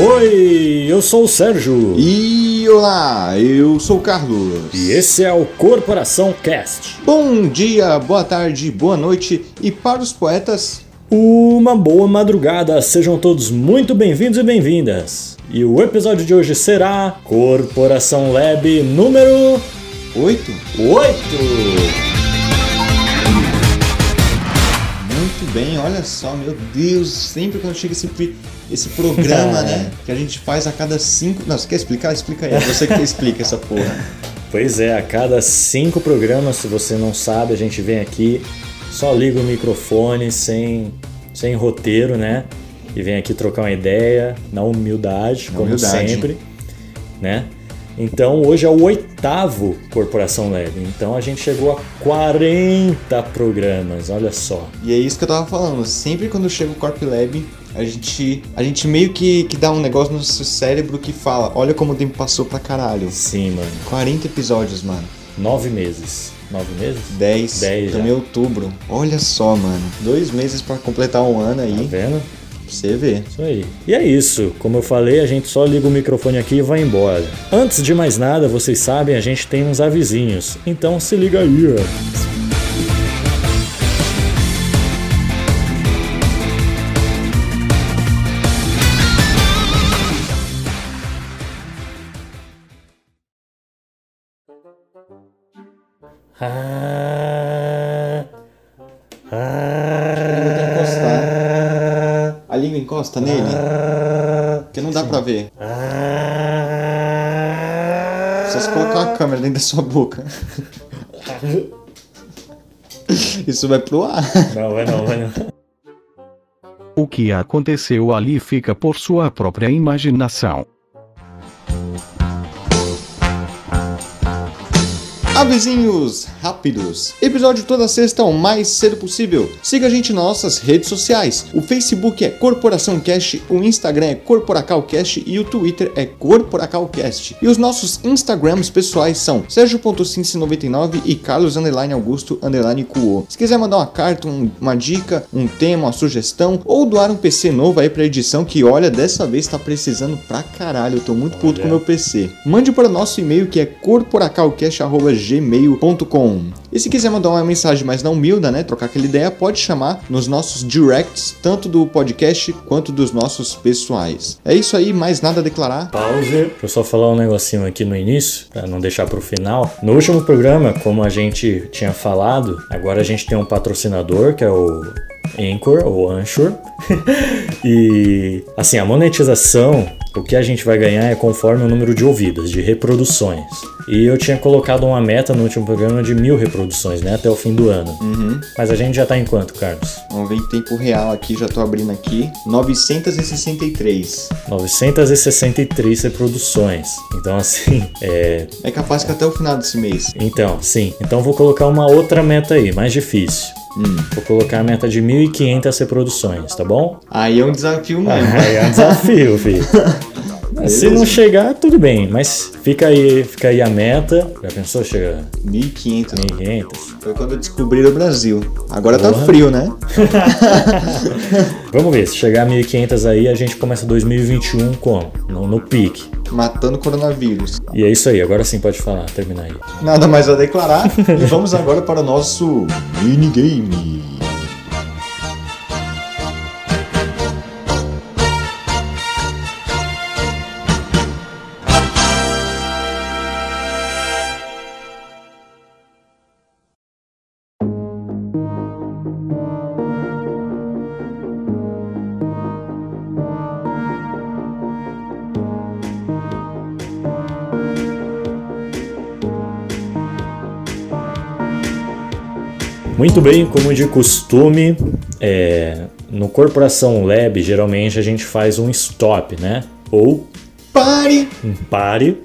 Oi, eu sou o Sérgio. E olá, eu sou o Carlos. E esse é o Corporação Cast. Bom dia, boa tarde, boa noite e para os poetas, uma boa madrugada. Sejam todos muito bem-vindos e bem-vindas. E o episódio de hoje será Corporação Lab número 8. 8. Bem, olha só, meu Deus, sempre quando chega esse, esse programa, né? Que a gente faz a cada cinco. Não, você quer explicar? Explica aí. Você que explica essa porra. Pois é, a cada cinco programas, se você não sabe, a gente vem aqui, só liga o microfone sem, sem roteiro, né? E vem aqui trocar uma ideia, na humildade, na como humildade. sempre, né? Então hoje é o oitavo Corporação Leve. Então a gente chegou a 40 programas, olha só. E é isso que eu tava falando. Sempre quando chega o Corp Lab, a gente, a gente meio que, que dá um negócio no nosso cérebro que fala: olha como o tempo passou pra caralho. Sim, mano. 40 episódios, mano. Nove meses. Nove meses? Dez. Dez. Também outubro. Olha só, mano. Dois meses para completar um ano aí. Tá vendo? Você vê. Isso aí. E é isso. Como eu falei, a gente só liga o microfone aqui e vai embora. Antes de mais nada, vocês sabem, a gente tem uns avisinhos. Então se liga aí. Ah, encosta nele? Porque não dá Sim. pra ver. Só se colocar a câmera dentro da sua boca. Isso vai pro ar. Não, vai não, vai não. O que aconteceu ali fica por sua própria imaginação. Avisinhos rápidos. Episódio toda sexta o mais cedo possível. Siga a gente nas nossas redes sociais. O Facebook é Corporação Cast, o Instagram é Corporacalcast e o Twitter é Corporacalcast. E os nossos Instagrams pessoais são Sérgio.cince99 e Carlos Augusto Cuo. Se quiser mandar uma carta, um, uma dica, um tema, uma sugestão ou doar um PC novo aí pra edição que olha, dessa vez tá precisando pra caralho. Eu tô muito puto com o meu PC. Mande para o nosso e-mail que é corporacalcast.gmail gmail.com. E se quiser mandar uma mensagem mais na humilda, né, trocar aquela ideia, pode chamar nos nossos directs, tanto do podcast quanto dos nossos pessoais. É isso aí, mais nada a declarar. Pause. Deixa eu só falar um negocinho aqui no início, para não deixar pro final. No último programa, como a gente tinha falado, agora a gente tem um patrocinador, que é o Anchor ou Anchor. e assim, a monetização, o que a gente vai ganhar é conforme o número de ouvidas, de reproduções. E eu tinha colocado uma meta no último programa de mil reproduções, né? Até o fim do ano. Uhum. Mas a gente já tá em quanto, Carlos? Vamos ver em tempo real aqui, já tô abrindo aqui. 963. 963 reproduções. Então, assim, é. É capaz que até o final desse mês. Então, sim. Então vou colocar uma outra meta aí, mais difícil. Hum. Vou colocar a meta de 1.500 reproduções, tá bom? Aí é um desafio mesmo. Aí é um desafio, filho. Se não chegar, tudo bem, mas fica aí, fica aí a meta. Já pensou chegar? 1.500. 1.500. Foi quando eu descobri o Brasil. Agora tá Porra. tá frio, né? Vamos ver, se chegar a 1.500 aí, a gente começa 2021 como? No, no pique. Matando coronavírus. E é isso aí, agora sim pode falar, terminar aí. Nada mais a declarar. e vamos agora para o nosso minigame. Muito bem, como de costume, é, no Corporação Lab geralmente a gente faz um stop, né? Ou Pare! um pare.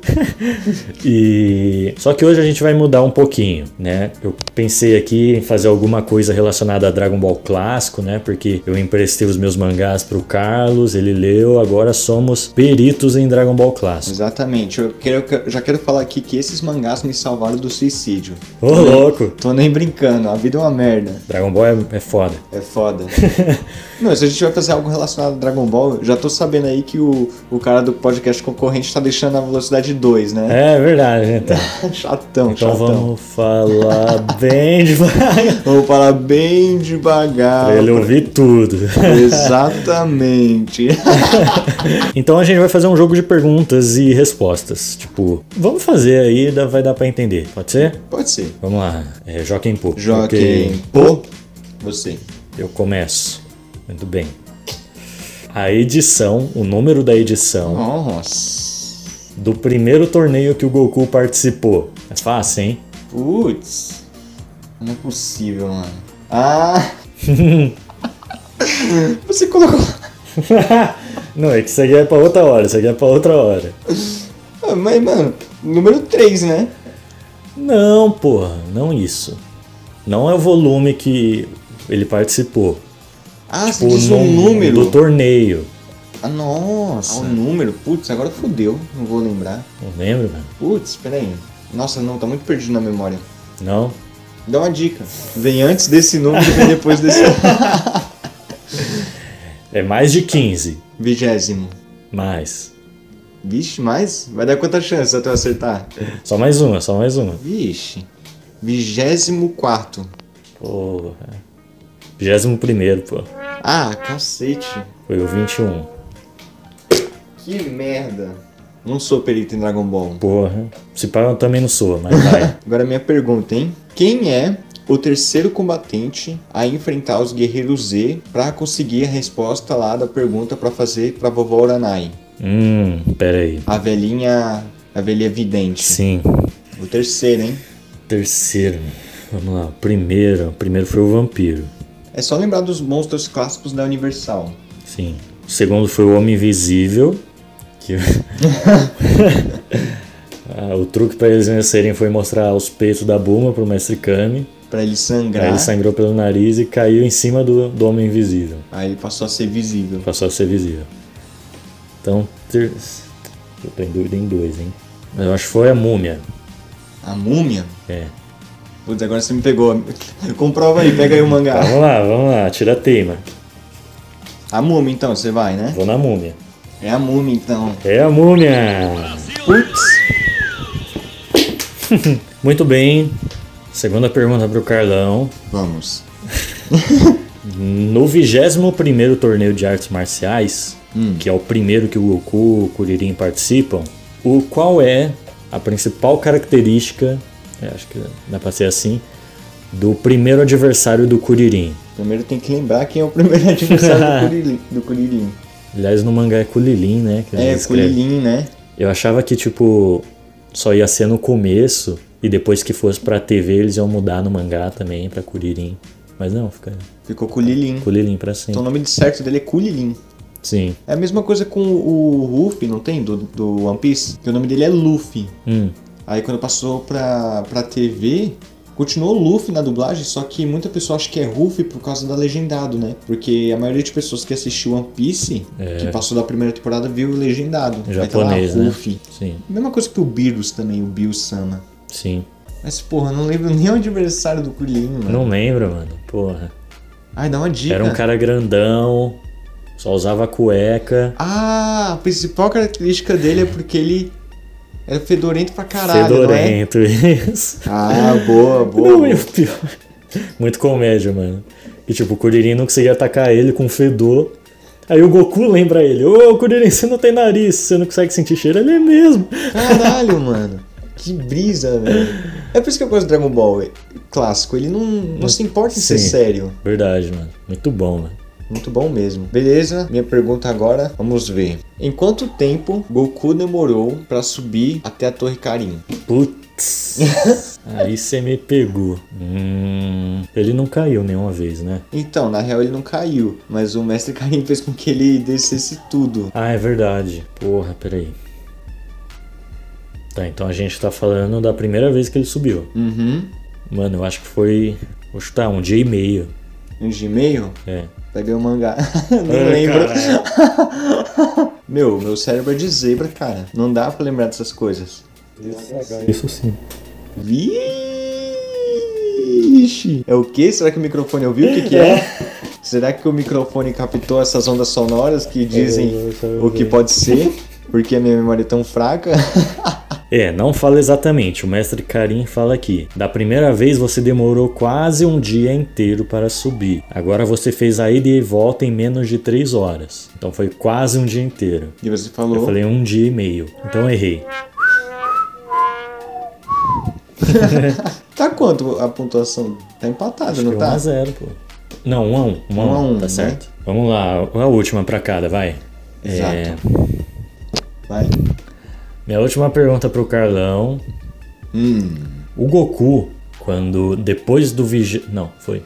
e só que hoje a gente vai mudar um pouquinho, né? Eu pensei aqui em fazer alguma coisa relacionada a Dragon Ball clássico, né? Porque eu emprestei os meus mangás pro Carlos, ele leu, agora somos peritos em Dragon Ball clássico. Exatamente, eu quero, eu já quero falar aqui que esses mangás me salvaram do suicídio. Ô, louco! Tô nem brincando, a vida é uma merda. Dragon Ball é, é foda. É foda. Não, se a gente vai fazer algo relacionado a Dragon Ball, eu já tô sabendo aí que o, o cara do podcast concorrente tá deixando a velocidade 2, né? É verdade, então. Chatão, Então chatão. vamos falar bem devagar. Vamos falar bem devagar. Pra ele ouvir tudo. Exatamente. Então a gente vai fazer um jogo de perguntas e respostas. Tipo, vamos fazer aí, vai dar pra entender. Pode ser? Pode ser. Vamos lá. É, Joaquim Pô. Joaquim Pô. Você. Eu começo. Muito bem. A edição, o número da edição Nossa. do primeiro torneio que o Goku participou. É fácil, hein? Putz. Não é possível, mano. Ah. Você colocou. Não, é que isso aqui é pra outra hora, isso aqui é pra outra hora. Ah, mas, mano, número 3, né? Não, porra, não isso. Não é o volume que ele participou. Ah, você O diz um nome número. do torneio. Ah, nossa. Ah, um número. Putz, agora fodeu. Não vou lembrar. Não lembro, mano? Putz, peraí. Nossa, não, tá muito perdido na memória. Não? Dá uma dica. Vem antes desse número e vem depois desse. É mais de 15. Vigésimo. Mais. Vixe, mais? Vai dar quantas chances até eu acertar? Só mais uma, só mais uma. Vixe. Vigésimo quarto. Porra. 21 primeiro, pô. Ah, cacete. Foi o 21. Que merda. Não sou perito em Dragon Ball. Porra. Se pá, eu também não sou, mas vai. Agora minha pergunta, hein? Quem é o terceiro combatente a enfrentar os Guerreiros Z pra conseguir a resposta lá da pergunta pra fazer pra vovó Uranai? hum, pera aí. A velhinha. A velhinha vidente. Sim. O terceiro, hein? Terceiro. Vamos lá. Primeiro. Primeiro foi o vampiro. É só lembrar dos monstros clássicos da Universal. Sim. O segundo foi o Homem Invisível. Que... Ah, o truque pra eles vencerem foi mostrar os peitos da Buma pro Mestre Kami. Pra ele sangrar. Aí ele sangrou pelo nariz e caiu em cima do, do Homem Invisível. Aí ele passou a ser visível. Passou a ser visível. Então, ter... eu tô em dúvida em dois, hein? Mas eu acho que foi a múmia. A múmia? É. Putz, agora você me pegou. Comprova aí, pega aí o mangá. Vamos lá, vamos lá, tira a teima. A múmia então, você vai, né? Vou na múmia. É a múmia então. É a múmia! Putz. Muito bem. Segunda pergunta pro Carlão. Vamos. No 21 torneio de artes marciais, Hum. que é o primeiro que o Goku e o Kuririn participam, o qual é a principal característica, é, acho que dá pra ser assim, do primeiro adversário do Kuririn? Primeiro tem que lembrar quem é o primeiro adversário do Kuririn. Do Kuririn. Aliás, no mangá é Kulilin, né? É. Kuririn, né? Eu achava que, tipo, só ia ser no começo e depois que fosse pra TV eles iam mudar no mangá também pra Kuririn. Mas não, fica Ficou Kulilin. Kulilin pra Então sempre. o nome de certo dele é Kulilin. Sim. É a mesma coisa com o Ruffy, não tem? Do, do One Piece? Que o nome dele é Luffy. Hum, Aí quando passou pra, pra TV, continuou Luffy na dublagem, só que muita pessoa acha que é Ruffy por causa da legendado, né? Porque a maioria de pessoas que assistiu One Piece, que passou da primeira temporada, viu o legendado. Aí tá lá, japonês, né? Ruffy. Sim, Mesma coisa que o Beerus também, o Bill Sama. sim. Mas, porra, eu não lembro nem o adversário do Krillin, mano. Não lembro, mano. Porra. Ai, dá uma dica. Era um cara grandão, só usava cueca. Ah, a principal característica dele é porque ele era fedorento pra caralho, é? fedorento, isso. Ah, boa, boa. Não, boa. pior. Muito comédia, mano. E tipo, o Kuririn não conseguia atacar ele com fedor. Aí o Goku lembra ele: Ô, Kuririn, você não tem nariz, você não consegue sentir cheiro. Ele é mesmo. Caralho, mano. Que brisa, velho. É por isso que eu gosto do Dragon Ball é clássico. Ele não, não se importa em ser Sim. sério. Verdade, mano. Muito bom, mano. Muito bom mesmo. Beleza, minha pergunta agora, vamos ver. Em quanto tempo Goku demorou pra subir até a Torre Karin? Putz. Aí você me pegou. Hum, ele não caiu nenhuma vez, né? Então, na real ele não caiu, mas o Mestre Karin fez com que ele descesse tudo. Ah, é verdade. Porra, peraí. Tá, então a gente tá falando da primeira vez que ele subiu. Uhum. Mano, eu acho que foi. Vou chutar, um dia e meio. Um de e-mail? É. Peguei o mangá. Nem lembro. Meu, meu cérebro é de zebra, cara. Não dá pra lembrar dessas coisas. Isso sim. Vixe! É o que? Será que o microfone ouviu? O que, que é? Será que o microfone captou essas ondas sonoras que dizem o que pode ser? Porque a minha memória é tão fraca? É, não fala exatamente. O mestre Karim fala aqui. Da primeira vez você demorou quase um dia inteiro para subir. Agora você fez a ida e volta em menos de 3 horas. Então foi quase um dia inteiro. E você falou. Eu falei um dia e meio. Então errei. Tá quanto a pontuação? Tá empatado, não Foi 1 tá? a 0, pô. Não, 1 a 1. 1 a 1, Um a um, tá né? certo. Vamos lá, a última pra cada, vai. Exato. É, Vai. Minha última pergunta pro Carlão. Hum. O Goku, quando depois do vigi... Não, foi.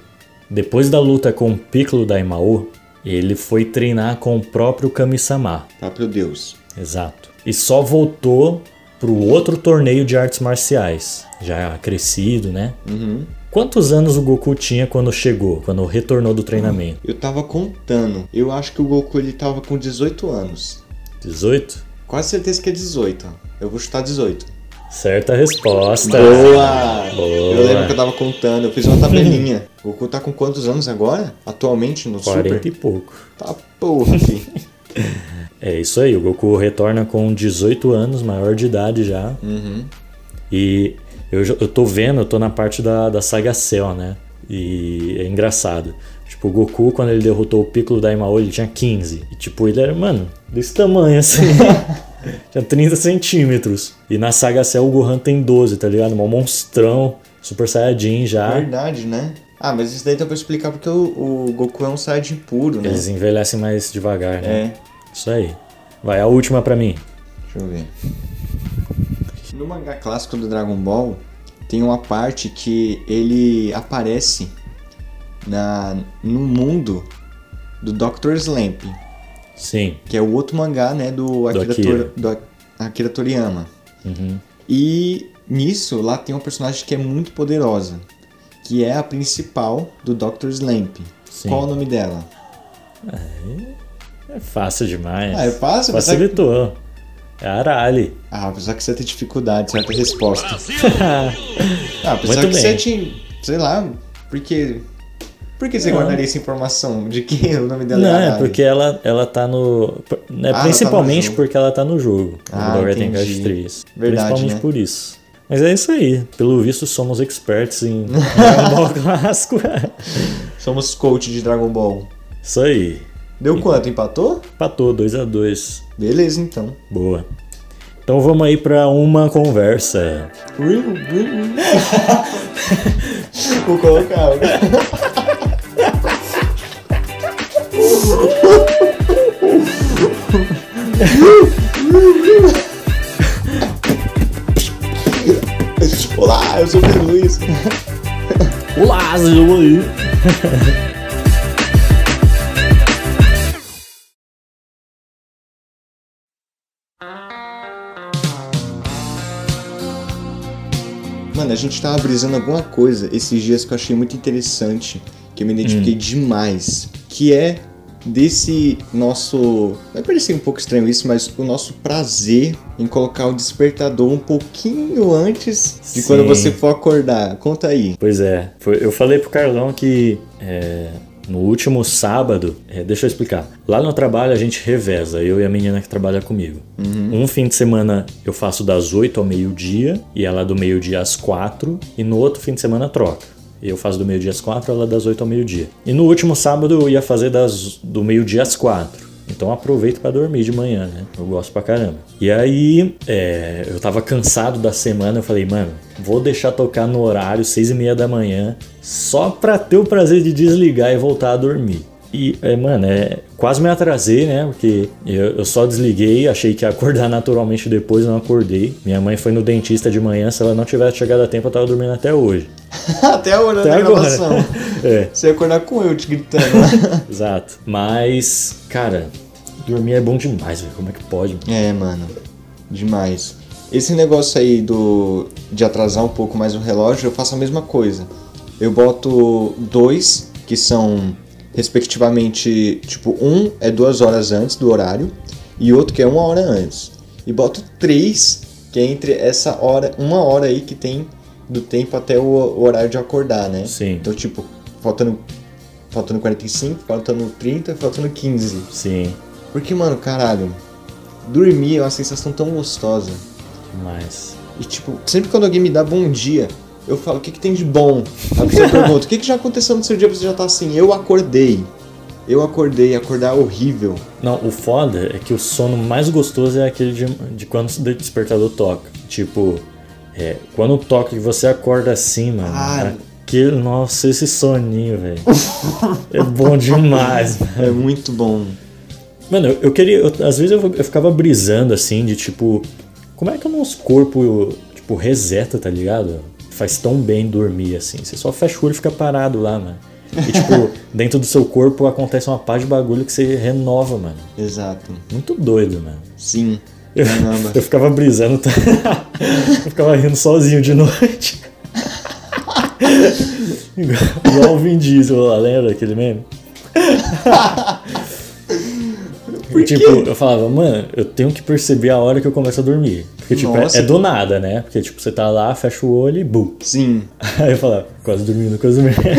Depois da luta com o Piccolo Daimao, ele foi treinar com o próprio Kami-sama. Próprio Deus. Exato. E só voltou pro outro torneio de artes marciais, já crescido, né? Uhum. Quantos anos o Goku tinha quando chegou, quando retornou do treinamento? Eu tava contando. Eu acho que o Goku ele tava com 18 anos. 18? Quase certeza que é 18. Eu vou chutar 18. Certa resposta. Boa! Boa. Eu lembro que eu tava contando, eu fiz uma tabelinha. O Goku tá com quantos anos agora? Atualmente no 40 Super? e pouco. Tá porra. É isso aí, o Goku retorna com 18 anos, maior de idade já. Uhum. E eu, eu tô vendo, eu tô na parte da, da saga Cell, né? E é engraçado. Tipo, o Goku, quando ele derrotou o Piccolo Daimao, ele tinha 15. E tipo, ele era, mano, desse tamanho assim. tinha 30 centímetros. E na saga Cell o Gohan tem 12, tá ligado? Um monstrão, Super Saiyajin já. Verdade, né? Ah, mas isso daí dá pra explicar porque o, o Goku é um Saiyajin puro, né? Eles envelhecem mais devagar, né? É. Isso aí. Vai, a última pra mim. Deixa eu ver. No mangá clássico do Dragon Ball, tem uma parte que ele aparece na, no mundo do Dr. Slump, Sim. que é o outro mangá, né, do Akira, Akira. Tor- do Akira Toriyama. Uhum. E nisso, lá tem uma personagem que é muito poderosa, que é a principal do Dr. Slump. Sim. Qual o nome dela? É fácil demais. Ah, é fácil? Apesar que- Facilitou. É a Arali. Ah, apesar que você tem dificuldade, certa resposta. Ah, apesar Muito que você bem. tinha. Sei lá, porque. Por que você Não. guardaria essa informação de que o nome dela Não, é é Arali? porque ela, ela tá no. né, Ah, ela tá no principalmente porque ela tá no jogo. Ah, no Overton entendi. Guard 3. Verdade, principalmente né? por isso. Mas é isso aí. Pelo visto, somos experts em Dragon Ball clássico. Somos coach de Dragon Ball. isso aí. Deu quanto? Empatou? Patou 2x2. Beleza, então. Boa. Então vamos aí pra uma conversa. Vou colocar. Olá, eu sou o Pedro Luiz. Olá, Zil aí. Mano, a gente tava brisando alguma coisa esses dias que eu achei muito interessante, que eu me identifiquei demais, que é desse nosso. Vai parecer um pouco estranho isso, mas o nosso prazer em colocar o despertador um pouquinho antes de Sim. quando você for acordar. Conta aí. Pois é, eu falei pro Carlão que é, no último sábado, é, deixa eu explicar. Lá no trabalho a gente reveza, eu e a menina que trabalha comigo. Um fim de semana eu faço das 8 ao meio-dia e ela do meio-dia às 4, e no outro fim de semana troca. Eu faço do meio-dia às 4, ela das 8 ao meio-dia. E no último sábado eu ia fazer das, do meio-dia às 4. Então aproveito pra dormir de manhã, né? Eu gosto pra caramba. E aí, é, eu tava cansado da semana, eu falei, mano, vou deixar tocar no horário, seis e meia da manhã, só pra ter o prazer de desligar e voltar a dormir. E, é, mano, é, quase me atrasei, né? Porque eu, eu só desliguei, achei que ia acordar naturalmente depois, não acordei. Minha mãe foi no dentista de manhã, se ela não tivesse chegado a tempo, eu tava dormindo até hoje. Até a hora Até da agora. gravação. É. Você ia acordar com eu te gritando. Exato. Mas, cara, dormir é bom demais, velho. Como é que pode? é, mano. Demais. Esse negócio aí do de atrasar um pouco mais o relógio, eu faço a mesma coisa. Eu boto dois, que são respectivamente, tipo, um é duas horas antes do horário e outro que é uma hora antes. E boto três, que é entre essa hora, uma hora aí que tem do tempo até o, horário de acordar, né? Sim. Então, tipo, faltando, faltando 45, faltando 30, faltando 15. Sim, Porque, mano, caralho, dormir é uma sensação tão gostosa. mas. E, tipo, sempre quando alguém me dá bom dia, eu falo, o que, que tem de bom? A pessoa pergunta, o que, que já aconteceu no seu dia pra você já tá assim? Eu acordei. Eu acordei, acordar é horrível. Não, o foda é que o sono mais gostoso é aquele de, de quando o despertador toca. Tipo, é, quando toca e você acorda assim, mano. Ah. Aquele, nossa, esse soninho, velho. é bom demais, mano. É muito bom. Mano, eu, eu queria. eu- às vezes eu, eu ficava brisando assim, de tipo. Como é que o nosso corpo, tipo, reseta, tá ligado? Faz tão bem dormir assim. Você só fecha o olho e fica parado lá, mano. E tipo, dentro do seu corpo acontece uma paz de bagulho que você renova, mano. Exato. Muito doido, mano. Sim. Eu, eu ficava brisando, eu ficava rindo sozinho de noite. igual, igual o Vin Diesel lá, lembra aquele meme? Por tipo, eu falava, mano, eu tenho que perceber a hora que eu começo a dormir. Porque, tipo, é, é do nada, né? Porque, tipo, você tá lá, fecha o olho e bum. Sim. Aí eu falava, quase dormindo, quase dormindo.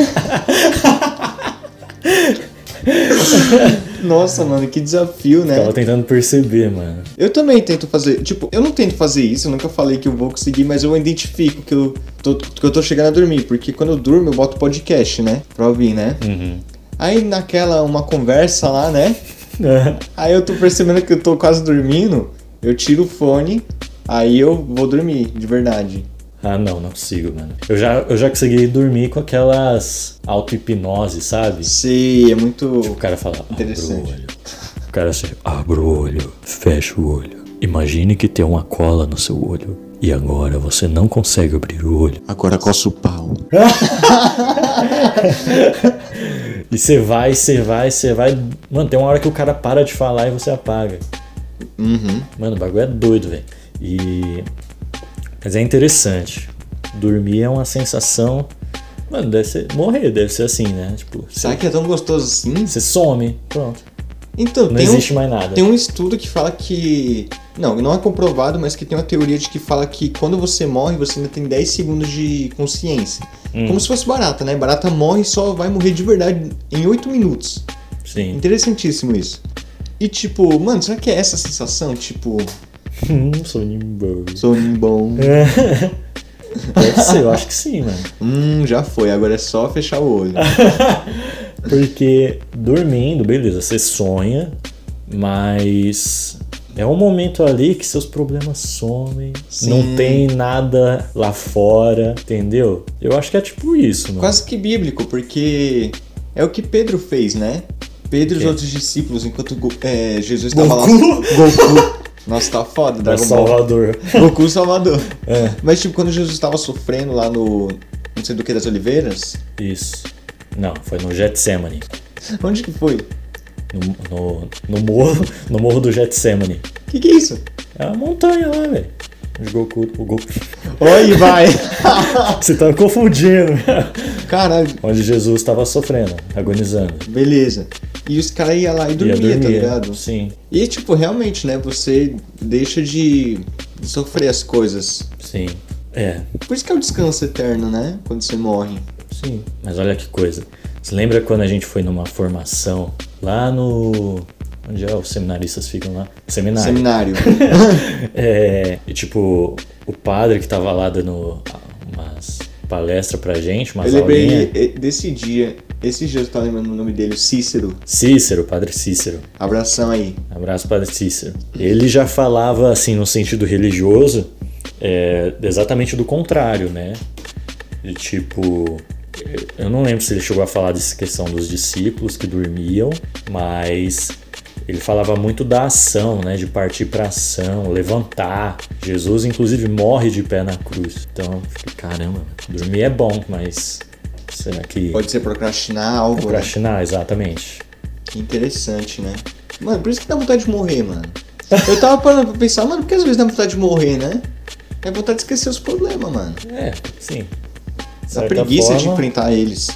Nossa, mano, que desafio, né? Tava tentando perceber, mano. Eu também tento fazer. Tipo, eu não tento fazer isso, eu nunca falei que eu vou conseguir, mas eu identifico que eu tô, que eu tô chegando a dormir. Porque quando eu durmo, eu boto podcast, né? Pra ouvir, né? Uhum. Aí naquela, uma conversa lá, né? Aí eu tô percebendo que eu tô quase dormindo, eu tiro o fone, aí eu vou dormir, de verdade. Ah, não, não consigo, mano. Eu já, eu já consegui dormir com aquelas auto-hipnose, sabe? Sei, é muito. O cara fala, abre o olho. O cara assim, abre o olho, fecha o olho. Imagine que tem uma cola no seu olho. E agora você não consegue abrir o olho. Agora coça o pau. E você vai, você vai, você vai. Mano, tem uma hora que o cara para de falar e você apaga. Uhum. Mano, o bagulho é doido, velho. E. Mas é interessante. Dormir é uma sensação. Mano, deve ser. Morrer deve ser assim, né? Tipo, Será que é tão gostoso assim? você some, pronto. Então, Não tem um, existe mais nada. tem um estudo que fala que. Não, não é comprovado, mas que tem uma teoria de que fala que quando você morre, você ainda tem 10 segundos de consciência. Hum. Como se fosse barata, né? Barata morre e só vai morrer de verdade em 8 minutos. Sim. Interessantíssimo isso. E tipo, mano, será que é essa sensação? Tipo, Hum, soninho bom. soninho bom. Deve ser, eu acho que sim, mano. Hum, já foi, agora é só fechar o olho. Porque dormindo, beleza, você sonha, mas é um momento ali que seus problemas somem, Sim. não tem nada lá fora, entendeu? Eu acho que é tipo isso, mano. Quase que bíblico, porque é o que Pedro fez, né? Pedro e os outros discípulos, enquanto é, Jesus estava lá. Goku? Nossa, tá foda, Dragon Ball. Salvador. Goku Salvador. É. Mas tipo, quando Jesus estava sofrendo lá no. Não sei do que das Oliveiras. Isso. Não, foi no Getsemane. Onde que foi? No, no, no morro, no morro do Getsemane. Que que é isso? É uma montanha lá, velho. O Goku, o Goku. Oi, vai! Você tá confundindo. Caralho, Onde Jesus estava sofrendo, agonizando. beleza. E os caras iam lá e Ia dormia, tá dormir, ligado? Sim, E tipo, realmente, né? Você deixa de de sofrer as coisas. sim. É, Por isso que é o descanso eterno, né? Quando você morre. Sim. Mas olha que coisa. Você lembra quando a gente foi numa formação lá no. Onde é? Os seminaristas ficam lá? Seminário. Seminário. É, e tipo, o padre que tava lá dando umas palestras pra gente, umas Eu lembrei eh, desse dia. Esses dias eu tava lembrando o nome dele, o Cícero. Cícero, padre Cícero. Abração aí. Abraço, Padre Cícero. Ele já falava, assim, no sentido religioso, é, exatamente do contrário, né? De tipo. Eu não lembro se ele chegou a falar dessa questão dos discípulos que dormiam, mas ele falava muito da ação, né? De partir para ação, levantar. Jesus, inclusive, morre de pé na cruz. Então, caramba, dormir é bom, mas será que. Pode ser procrastinar algo, né? Procrastinar, exatamente. Que interessante, né? Mano, por isso que dá vontade de morrer, mano. Eu tava parando pra pensar, mano, por que às vezes dá vontade de morrer, né? É vontade de esquecer os problemas, mano. É, sim. De certa preguiça de forma, enfrentar eles.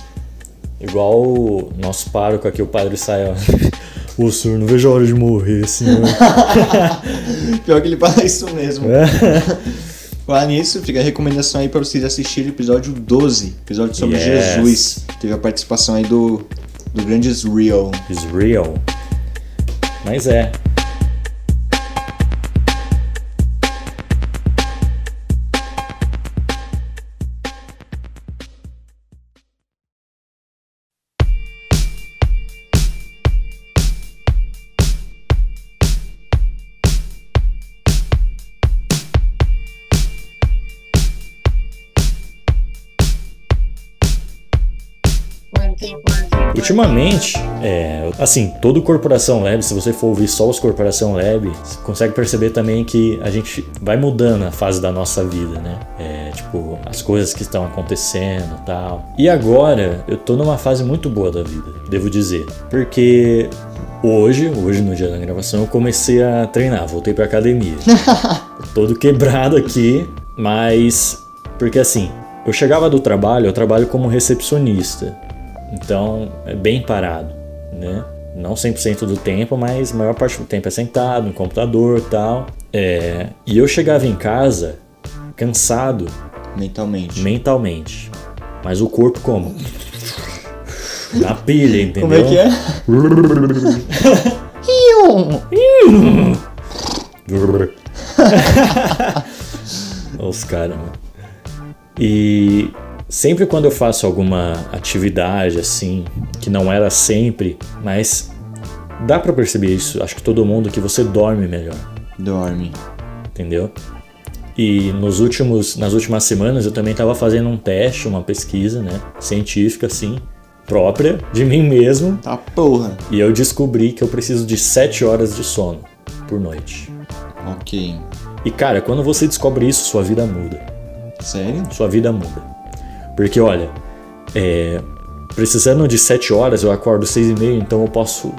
Igual o nosso pároco aqui, o padre sai, ó. Ô senhor, não vejo a hora de morrer, senhor. Pior que ele fala isso mesmo. É. Falar nisso, fica a recomendação aí pra vocês assistirem o episódio 12, episódio sobre Yes. Jesus. Teve a participação aí do, do grande Israel. Is real. Mas é. Ultimamente, é, assim, todo Corporação Lab, se você for ouvir só os Corporação Lab, você consegue perceber também que a gente vai mudando a fase da nossa vida, né? É, tipo, as coisas que estão acontecendo e tal. E agora, eu tô numa fase muito boa da vida, devo dizer. Porque hoje, hoje no dia da gravação, eu comecei a treinar, voltei pra academia. Todo quebrado aqui, mas. Porque assim, eu chegava do trabalho, eu trabalho como recepcionista. Então é bem parado, né? Não 100% do tempo, mas a maior parte do tempo é sentado no computador e tal. É, e eu chegava em casa cansado Mentalmente. mentalmente, mas o corpo como? Na pilha, entendeu? Como é que é? Os caras, mano. E sempre quando eu faço alguma atividade assim, que não era sempre, mas dá pra perceber isso, acho que todo mundo que você dorme melhor, Dorme. entendeu? E nos últimos, nas últimas semanas eu também estava fazendo um teste, uma pesquisa, né, científica assim, própria de mim mesmo, Tá porra. e eu descobri que eu preciso de 7 horas de sono por noite. Ok. E cara, quando você descobre isso, sua vida muda. Sério? Sua vida muda. Porque olha, é, precisando de 7 horas, eu acordo 6 e meia, então eu posso.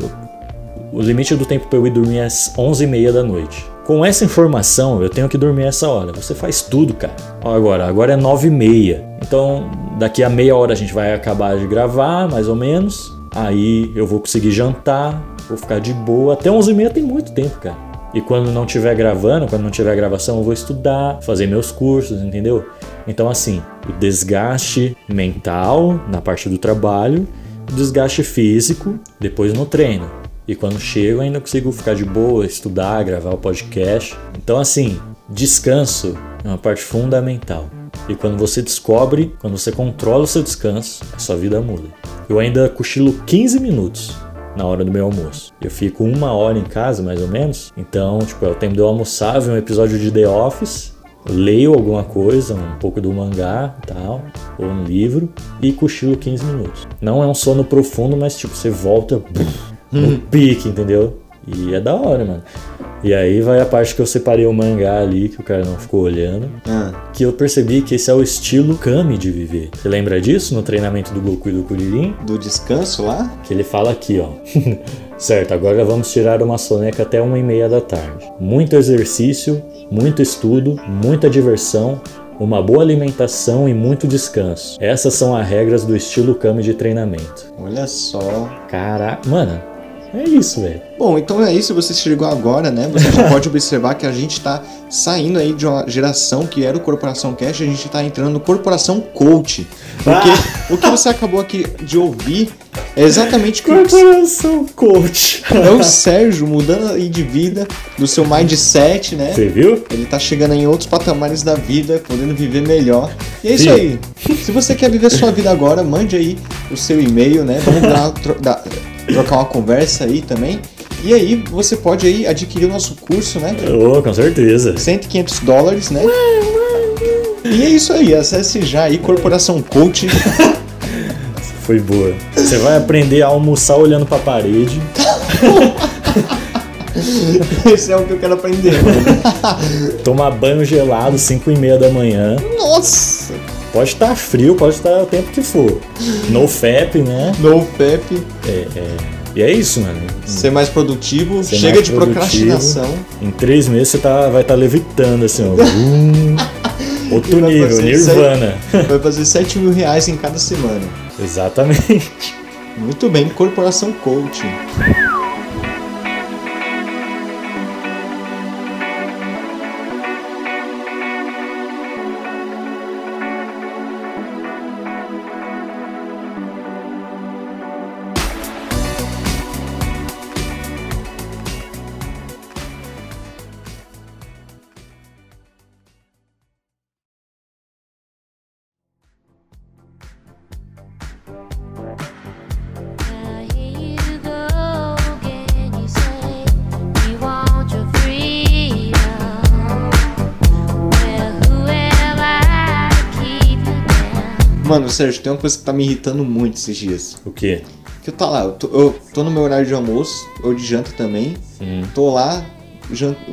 O limite do tempo para eu ir dormir é às 11 e meia da noite. Com essa informação, eu tenho que dormir essa hora. Você faz tudo, cara. Agora, agora é 9 e meia. Então, daqui a meia hora a gente vai acabar de gravar, mais ou menos. Aí eu vou conseguir jantar, vou ficar de boa. Até 11 e meia tem muito tempo, cara. E quando não estiver gravando, quando não tiver gravação, eu vou estudar, fazer meus cursos, entendeu? Então, assim, o desgaste mental na parte do trabalho, o desgaste físico depois no treino. E quando chego, ainda consigo ficar de boa, estudar, gravar o podcast. Então, assim, descanso é uma parte fundamental. E quando você descobre, quando você controla o seu descanso, a sua vida muda. Eu ainda cochilo 15 minutos na hora do meu almoço. Eu fico uma hora em casa, mais ou menos. Então, tipo, é o tempo de eu almoçar, ver um episódio de The Office, leio alguma coisa, um pouco do mangá e tal, ou um livro, e cochilo 15 minutos. Não é um sono profundo, mas tipo, você volta no pique, entendeu? E é da hora, mano. E aí vai a parte que eu separei o mangá ali, que o cara não ficou olhando, Ah, que eu percebi que esse é o estilo Kami de viver. Você lembra disso no treinamento do Goku e do Kuririn? do descanso lá? Que ele fala aqui, ó. certo, agora vamos tirar uma soneca até uma e meia da tarde. Muito exercício, muito estudo, muita diversão, uma boa alimentação e muito descanso. Essas são as regras do estilo Kami de treinamento. Olha só. Caraca, mano, é isso, velho. Bom, então é isso. Você chegou agora, né? Você já pode observar que a gente tá saindo aí de uma geração que era o Corporação Cash, a gente tá entrando no Corporação Coach. Porque o que você acabou aqui de ouvir é exatamente o que Corporação Coach. é o Sérgio mudando aí de vida, do seu mindset, né? Você viu? Ele tá chegando em outros patamares da vida, podendo viver melhor. E é isso Sim. aí. Se você quer viver sua vida agora, mande aí o seu e-mail, né? Vamos dar- trocar uma conversa aí também. E aí você pode aí adquirir o nosso curso, né? Oh, com certeza. 100, 500 dólares, né? E é isso aí, acesse já aí Corporação Coach. Foi boa. Você vai aprender a almoçar olhando pra parede. Esse é o que eu quero aprender. Tomar banho gelado 5 e meia da manhã. Nossa! Pode estar frio, pode estar o tempo que for. No FAP, né? No PEP, É, é. E é isso, mano. ser mais produtivo, Ser chega mais de produtivo. procrastinação. Em três meses você tá, vai estar levitando assim, ó. Hum. Outro nível, Nirvana. Vai fazer 7 mil reais em cada semana. Exatamente. Muito bem, Corporação Coaching. Sérgio, tem uma coisa que tá me irritando muito esses dias. O quê? Que eu tá lá, eu tô, eu tô no meu horário de almoço, ou de janta também. Hum. Tô lá,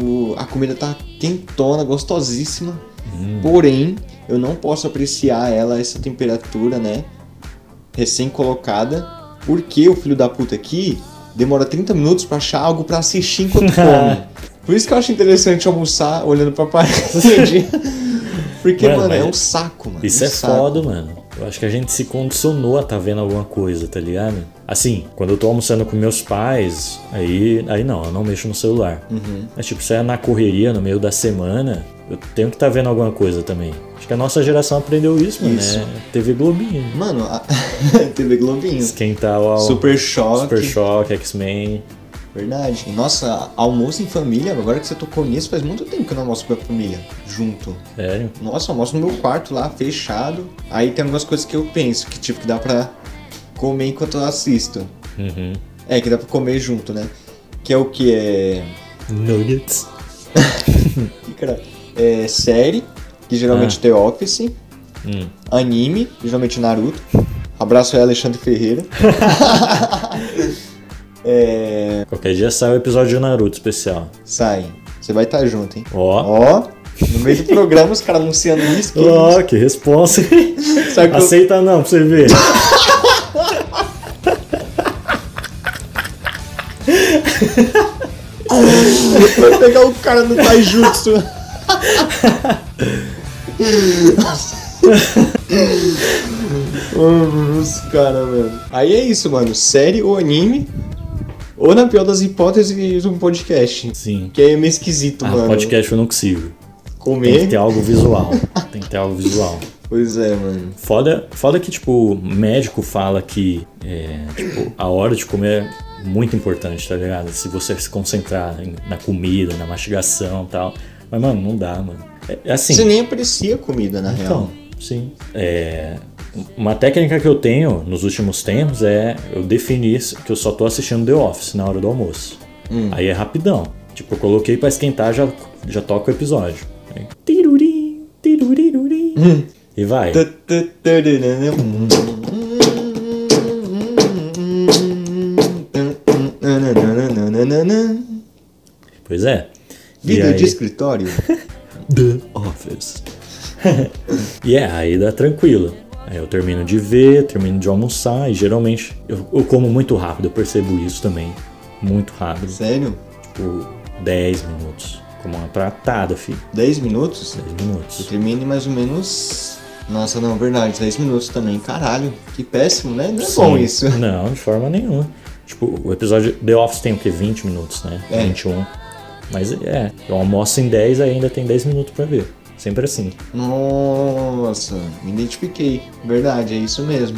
o a comida tá quentona, gostosíssima. Hum. Porém, eu não posso apreciar ela, essa temperatura, né? Recém colocada. Porque o filho da puta aqui demora 30 minutos pra achar algo pra assistir enquanto come. Por isso que eu acho interessante almoçar olhando pra parede. Porque, Mano, mano, é um saco, mano. Isso um é saco. foda, mano. Eu acho que a gente se condicionou a tá vendo alguma coisa, tá ligado? Assim, quando eu tô almoçando com meus pais, aí, aí não, eu não mexo no celular. Uhum. Mas tipo, se é na correria, no meio da semana, eu tenho que tá vendo alguma coisa também. Acho que a nossa geração aprendeu isso, mano, Isso. né? TV Globinho. Mano, a... TV Globinho. Esquentar o Super Choque. Super Choque, X-Men. Verdade. Nossa, almoço em família, agora que você tocou nisso, faz muito tempo que eu não almoço com a família, junto. Sério? Nossa, eu almoço no meu quarto lá, fechado. Aí tem algumas coisas que eu penso, que tipo, que dá pra comer enquanto eu assisto. Uhum. É, que dá pra comer junto, né? Que é o que? É. Nuggets. É série, que geralmente Ah. The Office. Hum. Anime, geralmente Naruto. Abraço aí, Alexandre Ferreira. é. Qualquer dia sai o episódio de Naruto especial. Sai. Você vai estar junto, hein? Ó. Ó, no meio do programa, os caras anunciando isso. Ó, que resposta. Eu- Aceita não, pra você ver. Vai pegar o cara no taijutsu. Os caras, mano. Aí é isso, mano. Série ou anime. Ou na pior das hipóteses, um podcast. Sim. Que é meio esquisito, Ah, mano. podcast eu não consigo. Tem Comer. que ter algo visual. Tem que ter algo visual. Pois é, mano. Foda, foda que, tipo, médico fala que é, tipo, a hora de comer é muito importante, tá ligado? Se você se concentrar na comida, na mastigação e tal. Mas, mano, não dá, mano. É, é assim. Você nem aprecia comida, na real. Então, sim. É, uma técnica que eu tenho nos últimos tempos é eu definir que eu só tô assistindo The Office na hora do almoço. Hum. Aí é rapidão. Tipo, eu coloquei pra esquentar, já, já toca o episódio. Aí, tiruri, tiruriruri. Hum. E vai. Pois é. Vida aí- de escritório. The Office. e é, aí dá tranquilo. Aí eu termino de ver, termino de almoçar e geralmente eu, eu como muito rápido, eu percebo isso também. Muito rápido. Sério? Tipo, 10 minutos. Como uma pratada, filho. 10 minutos? 10 Eu minutos. termino em mais ou menos. Nossa, não, verdade, 10 minutos também. Caralho, que péssimo, né? Não é Sim. bom isso. Não, de forma nenhuma. Tipo, o episódio The Office tem o quê? 20 minutos, né? É. 21. Mas é, eu almoço em 10 aí ainda tem 10 minutos pra ver. Sempre assim. Nossa, me identifiquei. Verdade, é isso mesmo.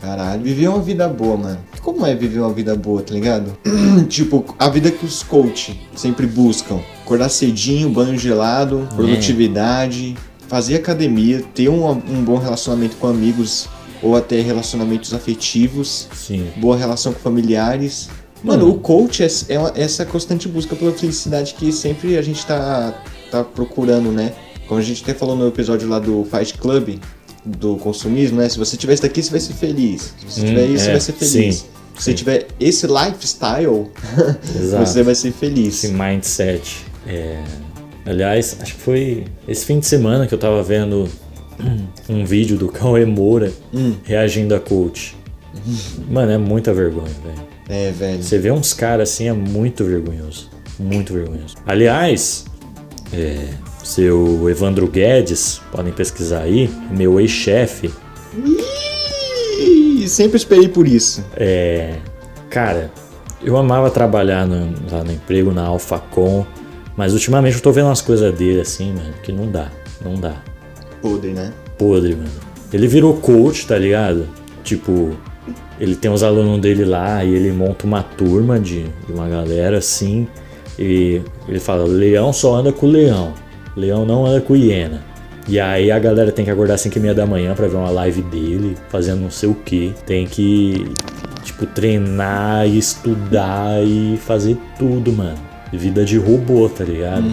Caralho, viver uma vida boa, mano. Como é viver uma vida boa, tá ligado? tipo, a vida que os coach sempre buscam. Acordar cedinho, banho gelado, produtividade, fazer academia, ter um, um bom relacionamento com amigos ou até relacionamentos afetivos. Sim. boa relação com familiares. Mano, Hum. o coach é, é essa constante busca pela felicidade que sempre a gente tá, tá procurando, né? Como a gente até falou no episódio lá do Fight Club, do consumismo, né? Se você tiver isso daqui, você vai ser feliz. Se você Hum, tiver isso, você é, vai ser feliz. sim, Se você tiver esse lifestyle, você vai ser feliz. esse mindset. É, Aliás, acho que foi esse fim de semana que eu tava vendo um vídeo do Cauê Moura Hum. reagindo a coach. Mano, é muita vergonha, velho. É, velho. Você vê uns caras assim, é muito vergonhoso. Muito vergonhoso. Aliás, é, seu Evandro Guedes, podem pesquisar aí, meu ex-chefe, sempre esperei por isso. É, cara, eu amava trabalhar no- lá no emprego na Alphacom, mas ultimamente eu tô vendo umas coisas dele assim, mano, que não dá, não dá. Podre, né? Podre, mano. Ele virou coach, tá ligado? Tipo, ele tem os alunos dele lá e ele monta uma turma de, de uma galera assim. E ele fala: leão só anda com leão, leão não anda com hiena. E aí a galera tem que acordar às 5 e meia da manhã pra ver uma live dele, fazendo não sei o que. Tem que, tipo, treinar e estudar e fazer tudo, mano. Vida de robô, tá ligado?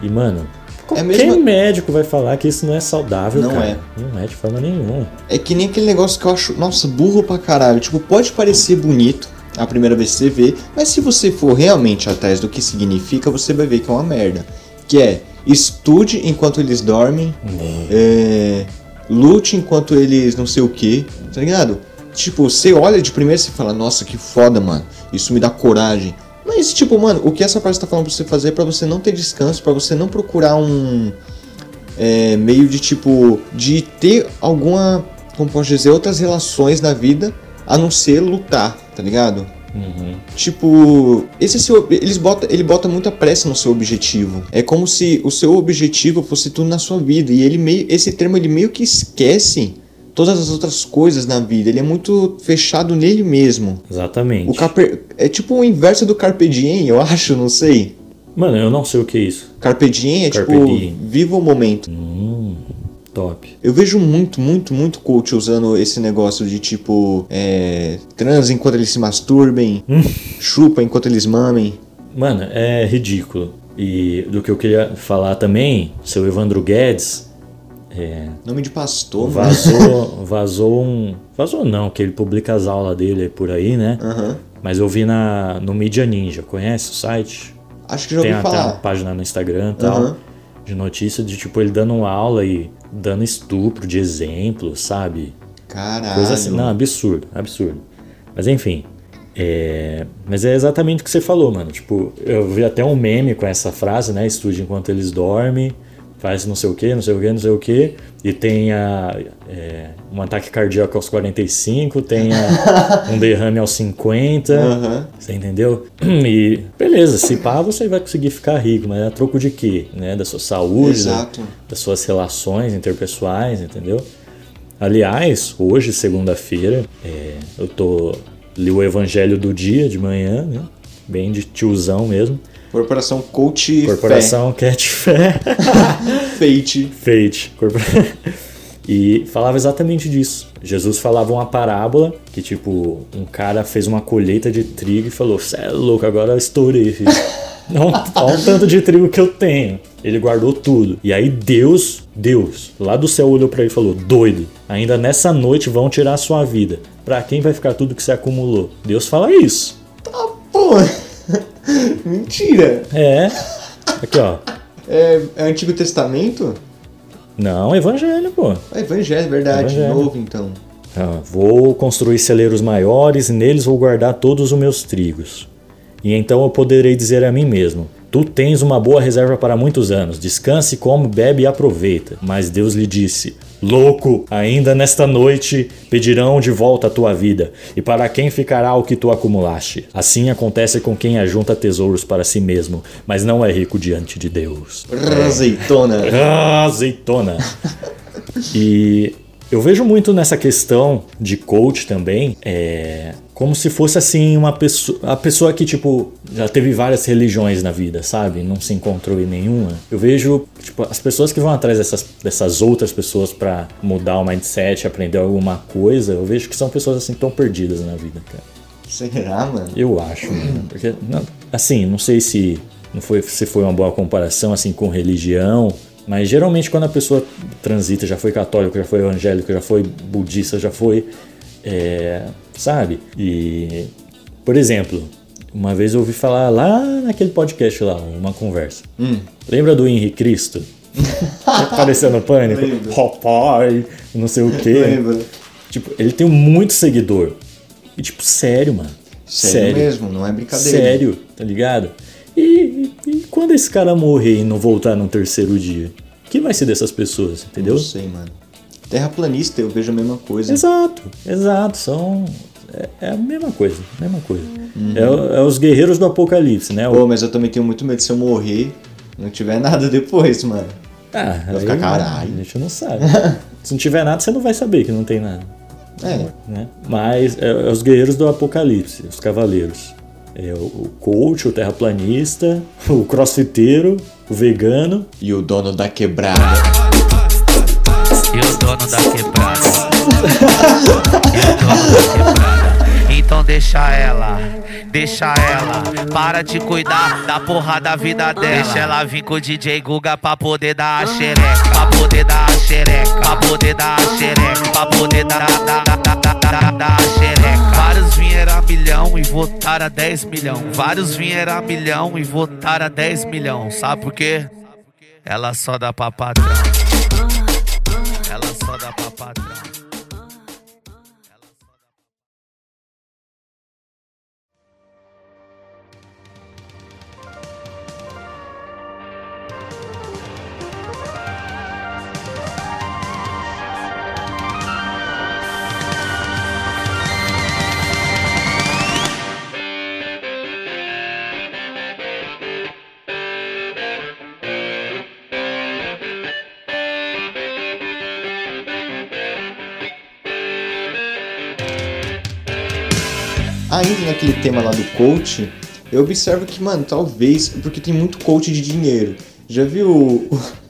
E, mano, qualquer mesmo- médico vai falar que isso não é saudável, Não cara. é. Não é de forma nenhuma. É que nem aquele negócio que eu acho, nossa, burro pra caralho. Tipo, pode parecer bonito a primeira vez que você vê, mas se você for realmente atrás do que significa, você vai ver que é uma merda. Que é, estude enquanto eles dormem, é, lute enquanto eles não sei o que, tá ligado? Tipo, você olha de primeira e você fala, nossa, que foda, mano. Isso me dá coragem. Mas, tipo, mano, o que essa parte tá falando pra você fazer é pra você não ter descanso, pra você não procurar um é, meio de tipo de ter alguma, como posso dizer, outras relações na vida a não ser lutar, tá ligado? Uhum. Tipo, esse seu, eles bota, ele bota muita pressa no seu objetivo. É como se o seu objetivo fosse tudo na sua vida e ele meio, esse termo ele meio que esquece todas as outras coisas na vida. Ele é muito fechado nele mesmo. Exatamente. O carpe, é tipo o inverso do carpe diem, eu acho, não sei. Mano, eu não sei o que é isso. Carpe diem é Carpe tipo diem. viva o momento. Hum, top. Eu vejo muito, muito, muito coach usando esse negócio de tipo, é, transa enquanto eles se masturbem, chupa enquanto eles mamem. Mano, é ridículo. E do que eu queria falar também, seu Evandro Guedes, é, Nome de pastor, vazou, vazou um. Vazou não, que ele publica as aulas dele por aí, né? Aham. Mas eu vi na, no Media Ninja, conhece o site? Acho que já Tem ouvi até uma falar. página no Instagram e tal, Aham. De notícia de tipo ele dando uma aula e dando estupro de exemplo, sabe? Caralho. Coisa assim, não, absurdo, absurdo. Mas enfim, é... mas é exatamente o que você falou, mano. Tipo, eu vi até um meme com essa frase, né? Estude enquanto eles dormem, faz não sei o que, não sei o que, não sei o que. E tem a, é, um ataque cardíaco aos 45, tem a- um derrame aos 50. Aham. Você entendeu? E beleza, se pá, você vai conseguir ficar rico, mas é a troco de quê? Né? Da sua saúde, da- das suas relações interpessoais, entendeu? Aliás, hoje, segunda-feira, é, eu tô li o Evangelho do dia de manhã, né? Bem de tiozão mesmo. Corporação Coach Corporação Cat Fé. Fé, Fate. Fate. Corpora- E falava exatamente disso. Jesus falava uma parábola que, tipo, um cara fez uma colheita de trigo e falou: Cê é louco, agora eu estourei, olha o tanto de trigo que eu tenho. Ele guardou tudo. E aí Deus, Deus, lá do céu olhou pra ele e falou: Doido, ainda nessa noite vão tirar a sua vida. Pra quem vai ficar tudo que você acumulou? Deus fala isso. Pô, mentira. É. Aqui, ó. É, é Antigo Testamento? Não, evangelho, pô. É Evangelho, verdade. Evangelho. Novo, então. Ah, vou construir celeiros maiores e neles vou guardar todos os meus trigos. E então eu poderei dizer a mim mesmo: Tu tens uma boa reserva para muitos anos, descanse, come, bebe e aproveita. Mas Deus lhe disse: Louco, ainda nesta noite pedirão de volta a tua vida, e para quem ficará o que tu acumulaste? Assim acontece com quem ajunta tesouros para si mesmo, mas não é rico diante de Deus. Azeitona. Ah, azeitona. e eu vejo muito nessa questão de coach também, é, como se fosse assim uma pessoa, a pessoa que tipo já teve várias religiões na vida, sabe? Não se encontrou em nenhuma. Eu vejo tipo as pessoas que vão atrás dessas, dessas outras pessoas pra mudar o mindset, aprender alguma coisa, eu vejo que são pessoas assim tão perdidas na vida, cara. Será, mano? Eu acho, mano. Porque, não- assim, não sei se não foi, se foi uma boa comparação assim com religião, mas geralmente quando a pessoa transita, já foi católico, já foi evangélico, já foi budista, já foi. é, sabe? E. Por exemplo, uma vez eu ouvi falar lá naquele podcast lá, uma conversa. Lembra do Henri Cristo? Apareceu no pânico? Papai, não sei o quê. Lembra? Tipo, ele tem muito seguidor. E tipo, sério, mano. Sério, mesmo, não é brincadeira. Sério, tá ligado? E, e- E quando esse cara morrer e não voltar no terceiro dia? O que vai ser dessas pessoas, entendeu? Não sei, mano. Terraplanista, eu vejo a mesma coisa. Exato, exato. São. É, é a mesma coisa, mesma coisa. Uhum. É, é os guerreiros do apocalipse, né? Pô, mas eu também tenho muito medo de se eu morrer, não tiver nada depois, mano. Ah, Vai ficar caralho. A gente não sabe. Se não tiver nada, você não vai saber que não tem nada. É. Né? Mas é, é os guerreiros do apocalipse, os cavaleiros. É o, o coach, o terraplanista, o crossfiteiro, o vegano. E o dono da quebrada. E o dono da quebrada. E o dono da quebrada. Então deixa ela, deixa ela. Para de cuidar da porra da vida dela. Deixa ela vir com o DJ Guga pra poder dar a xereca. Pra poder dar a xereca. Pra poder dar a xereca. Pra poder dar, dar, dar, dar, dar, dar, dar a xereca. Vários vieram a milhão e votaram a 10 milhão. Vários vieram a milhão e votaram a 10 milhão. Sabe por quê? Ela só dá pra patrão. Ela só dá pra patrão. Ainda naquele tema lá do coach, eu observo que, mano, talvez, porque tem muito coach de dinheiro. Já viu o.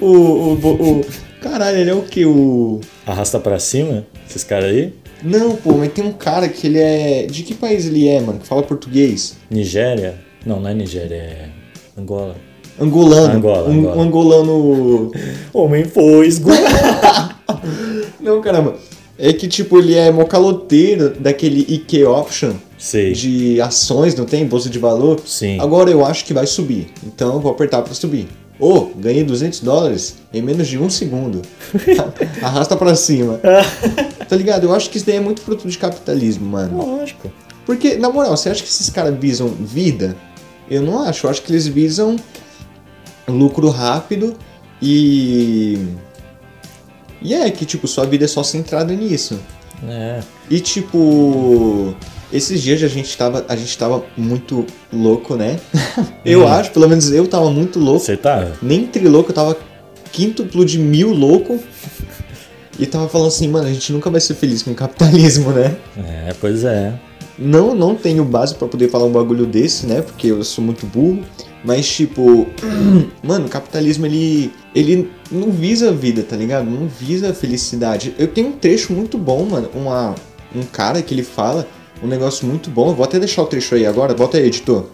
O. o, o, o- caralho, ele é o que? O. Arrasta pra cima, esses caras aí. Não, pô, mas tem um cara que ele é. De que país ele é, mano? Que fala português? Nigéria. Não, não é Nigéria, é Angola. Angolano. Angola, um, Angola. um angolano. Homem foi Não, caramba. É que, tipo, ele é mocaloteiro daquele IK Option Sei. de ações, não tem? Bolsa de valor. Sim. Agora eu acho que vai subir. Então eu vou apertar pra subir. Ô, ganhei 200 dólares em menos de um segundo. Arrasta pra cima. tá ligado? Eu acho que isso daí é muito fruto de capitalismo, mano. Lógico. Porque, na moral, você acha que esses caras visam vida? Eu não acho. Eu acho que eles visam lucro rápido e. E é que, tipo, sua vida é só centrada nisso. É. E, tipo. Esses dias a gente tava, a gente tava muito louco, né? eu Hum. acho, pelo menos eu tava muito louco. Você tá? Nem trilouco, eu tava quíntuplo de mil louco. E tava falando assim, mano, a gente nunca vai ser feliz com o capitalismo, né? É, pois é. Não, não tenho base pra poder falar um bagulho desse, né? Porque eu sou muito burro. Mas, tipo, mano, o capitalismo ele, ele não visa a vida, tá ligado? Não visa a felicidade. Eu tenho um trecho muito bom, mano. Uma, um cara que ele fala um negócio muito bom. Eu vou até deixar o trecho aí agora. Bota aí, editor.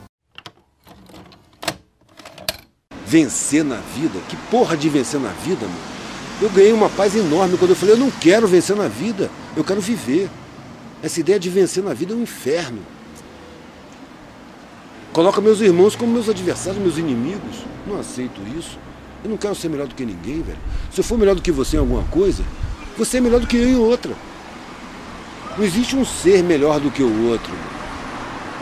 vencer na vida? Que porra de vencer na vida, mano? Eu ganhei uma paz enorme quando eu falei, eu não quero vencer na vida, eu quero viver. Essa ideia de vencer na vida é um inferno. Coloca meus irmãos como meus adversários, meus inimigos. Não aceito isso. Eu não quero ser melhor do que ninguém, velho. Se eu for melhor do que você em alguma coisa, você é melhor do que eu em outra. Não existe um ser melhor do que o outro.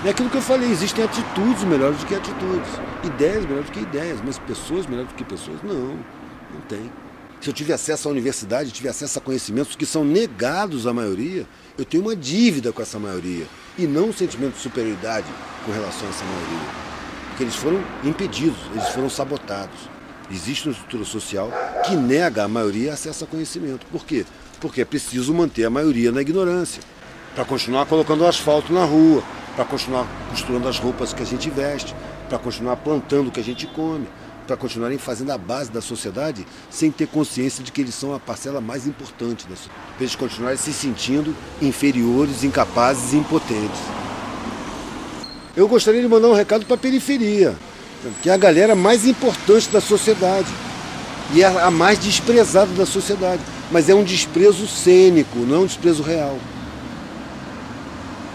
É aquilo que eu falei, existem atitudes melhores do que atitudes, ideias melhores do que ideias, mas pessoas melhores do que pessoas. Não, não tem. Se eu tiver acesso à universidade, tiver acesso a conhecimentos que são negados à maioria, eu tenho uma dívida com essa maioria e não um sentimento de superioridade com relação a essa maioria. Porque eles foram impedidos, eles foram sabotados. Existe uma estrutura social que nega à maioria acesso a conhecimento. Por quê? Porque é preciso manter a maioria na ignorância para continuar colocando asfalto na rua, para continuar costurando as roupas que a gente veste, para continuar plantando o que a gente come, para continuarem fazendo a base da sociedade sem ter consciência de que eles são a parcela mais importante da sociedade. Para eles continuarem se sentindo inferiores, incapazes e impotentes. Eu gostaria de mandar um recado para a periferia, que é a galera mais importante da sociedade e é a mais desprezada da sociedade. Mas é um desprezo cênico, não é um desprezo real.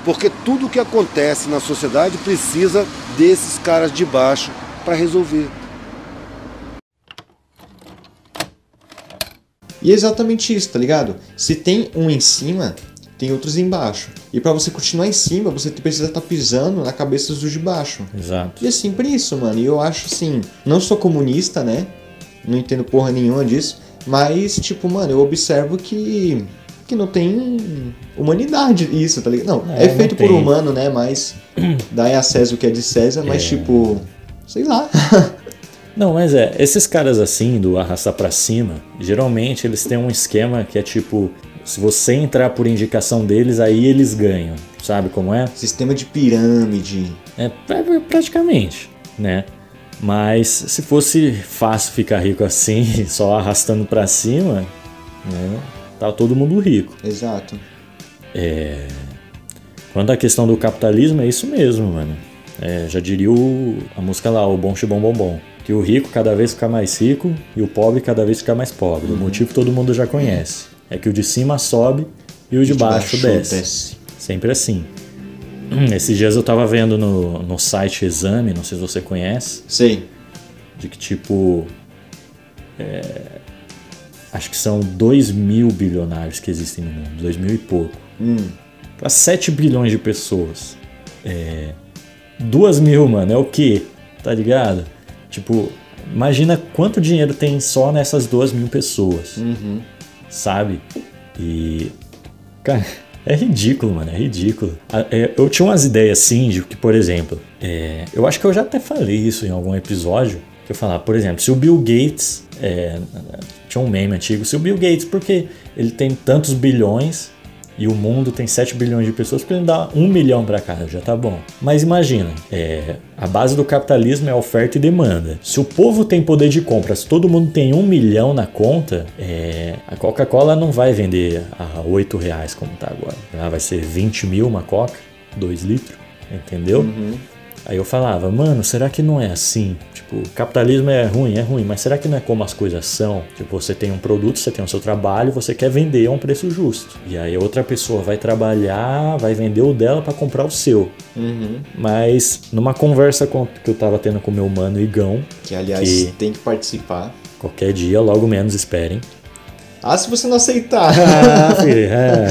Porque tudo que acontece na sociedade precisa desses caras de baixo para resolver. E é exatamente isso, tá ligado? Se tem um em cima, tem outros embaixo. E pra você continuar em cima, você precisa estar pisando na cabeça dos de baixo. Exato. E é sempre isso, mano. E eu acho assim, não sou comunista, né? Não entendo porra nenhuma disso. Mas, tipo, mano, eu observo que. que não tem humanidade isso, tá ligado? Não, É, é, não feito por tem. humano, né? Mas dá a César o que é de César, mas É. tipo. Sei lá. Não, mas é, esses caras assim, do arrastar pra cima, geralmente eles têm um esquema que é tipo, se você entrar por indicação deles, aí eles ganham. Sabe como é? Sistema de pirâmide. É pra- praticamente, né? Mas se fosse fácil ficar rico assim, só arrastando pra cima, né? Tá todo mundo rico. Exato. Quanto à questão do capitalismo, é isso mesmo, mano. É, já diria o- a música lá, o Bom Chibom Bom Bom. Que o rico cada vez fica mais rico e o pobre cada vez fica mais pobre. O motivo todo mundo já conhece. É que o de cima sobe e o de, baixo, desce. Sempre assim. Hum, Esses dias eu tava vendo no, no site Exame, não sei se você conhece, Sei. de que tipo. é, acho que são 2 mil bilionários que existem no mundo, 2 mil e pouco. Hum. Pra 7 bilhões de pessoas. É. 2 mil, mano, é o quê? Tá ligado? Tipo, imagina quanto dinheiro tem só nessas 2 mil pessoas. Uhum. Sabe? E. Cara, é ridículo, mano, é ridículo. Ah, é, Eu tinha umas ideias assim de que, por exemplo, é, eu acho que eu já até falei isso em algum episódio. Que eu falava, por exemplo, se o Bill Gates. é, tinha um meme antigo, se o Bill Gates, porque ele tem tantos bilhões e o mundo tem 7 bilhões de pessoas, porque ele dá um milhão pra cada, já tá bom. Mas imagina, é, a base do capitalismo é oferta e demanda. Se o povo tem poder de compra, se todo mundo tem um milhão na conta, é, a Coca-Cola não vai vender a 8 reais como tá agora. Ela vai ser 20 mil uma Coca, 2 litros, entendeu? Aí eu falava, mano, será que não é assim? Tipo, capitalismo é ruim, é ruim, mas será que não é como as coisas são? Tipo, você tem um produto, você tem o seu trabalho, você quer vender a um preço justo. E aí outra pessoa vai trabalhar, vai vender o dela para comprar o seu. Uhum. Mas numa conversa com- que eu tava tendo com meu mano Igão, Que aliás Que- tem que participar. qualquer dia, logo menos esperem. Ah, se você não aceitar. Ah, filho, é.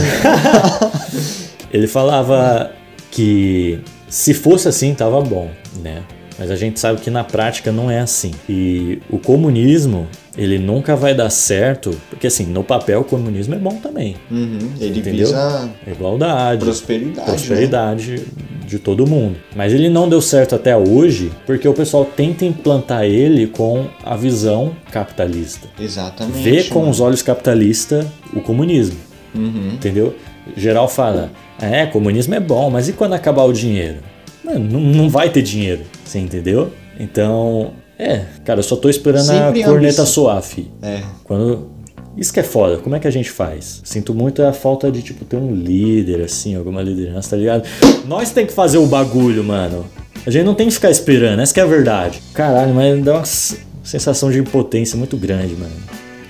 Ele falava que se fosse assim, tava bom, né? Mas a gente sabe que na prática não é assim. E o comunismo, ele nunca vai dar certo, porque assim, no papel o comunismo é bom também. Uhum. Ele Entendeu? visa igualdade, prosperidade. Né? prosperidade de todo mundo. Mas ele não deu certo até hoje, porque o pessoal tenta implantar ele com a visão capitalista. Exatamente. Vê com mano. os olhos capitalistas o comunismo. Uhum. Entendeu? Geral fala, é, comunismo é bom, mas e quando acabar o dinheiro? Mano, não, não vai ter dinheiro, você entendeu? Então, é, cara, eu só tô esperando Sempre a corneta soar, fi. É. Quando. Isso que é foda, como é que a gente faz? Sinto muito a falta de, tipo, ter um líder, assim, alguma liderança, tá ligado? Nós tem que fazer o bagulho, mano. A gente não tem que ficar esperando, essa que é a verdade. Caralho, mas dá uma sensação de impotência muito grande, mano.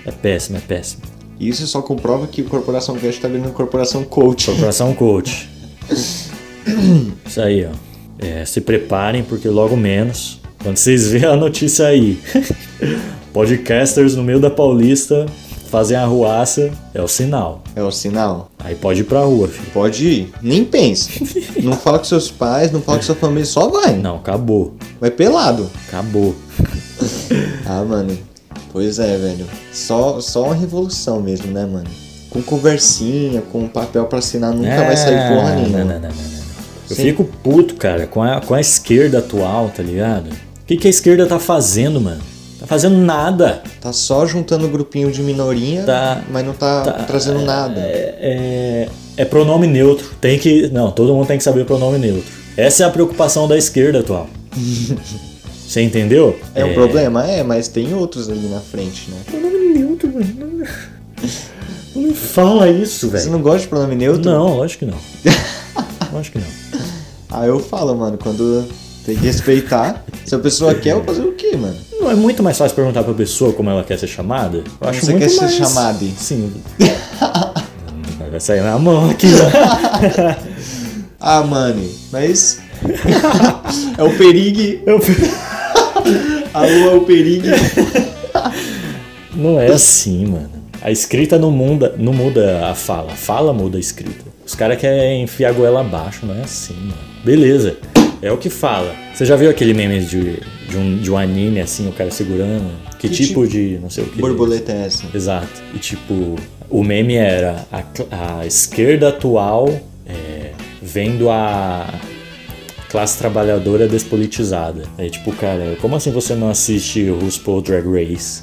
É péssimo, é péssimo. Isso só comprova que o Corporação Cash tá virando Corporação Coach. Corporação Coach. Isso aí, ó. É, se preparem, porque logo menos, quando vocês verem a notícia aí, podcasters no meio da Paulista fazem arruaça, é o sinal. É o sinal. Aí pode ir pra rua, filho. Pode ir. Nem pense. não fala com seus pais, não fala com sua família, só vai. Não, acabou. Vai pelado. Acabou. Ah, mano. Pois é, velho. Só, só uma revolução mesmo, né, mano? Com conversinha, com papel pra assinar, nunca vai sair porra É, nenhuma. Não, não, não, não. Eu Sim. fico puto, cara, com a, com a esquerda atual, tá ligado? O que, que a esquerda tá fazendo, mano? Tá fazendo nada. Tá só juntando grupinho de minorinha, Tá. mas não tá, Tá, trazendo nada. É, é pronome neutro. Tem que. Não, todo mundo tem que saber o pronome neutro. Essa é a preocupação da esquerda atual. Você entendeu? É, um problema? É, mas tem outros ali na frente, né? Pronome neutro, mano. Não me fala isso, Você velho. não gosta de pronome neutro? Não, lógico que não. lógico que não. Ah, eu falo, mano, quando tem que respeitar. Se a pessoa quer, eu vou fazer o quê, mano? Não é muito mais fácil perguntar pra pessoa como ela quer ser chamada? Eu acho você muito quer ser mais... chamada? Sim. Vai sair na mão aqui, ó. Ah, mano, mas. é o perigue. Eu- Alô, é o perigue. Não é assim, mano. A escrita não muda, não muda a fala. A fala muda a escrita. Os caras querem enfiar a goela abaixo, não é assim, mano. Beleza. É o que fala. Você já viu aquele meme de, de, um, de um anime, assim, o cara segurando? Que, Que tipo, tipo? de. não sei o que. Borboleta é essa. Exato. E tipo, o meme era a, a esquerda atual é, vendo a classe trabalhadora despolitizada. Aí tipo, cara, como assim você não assiste RuPaul Drag Race?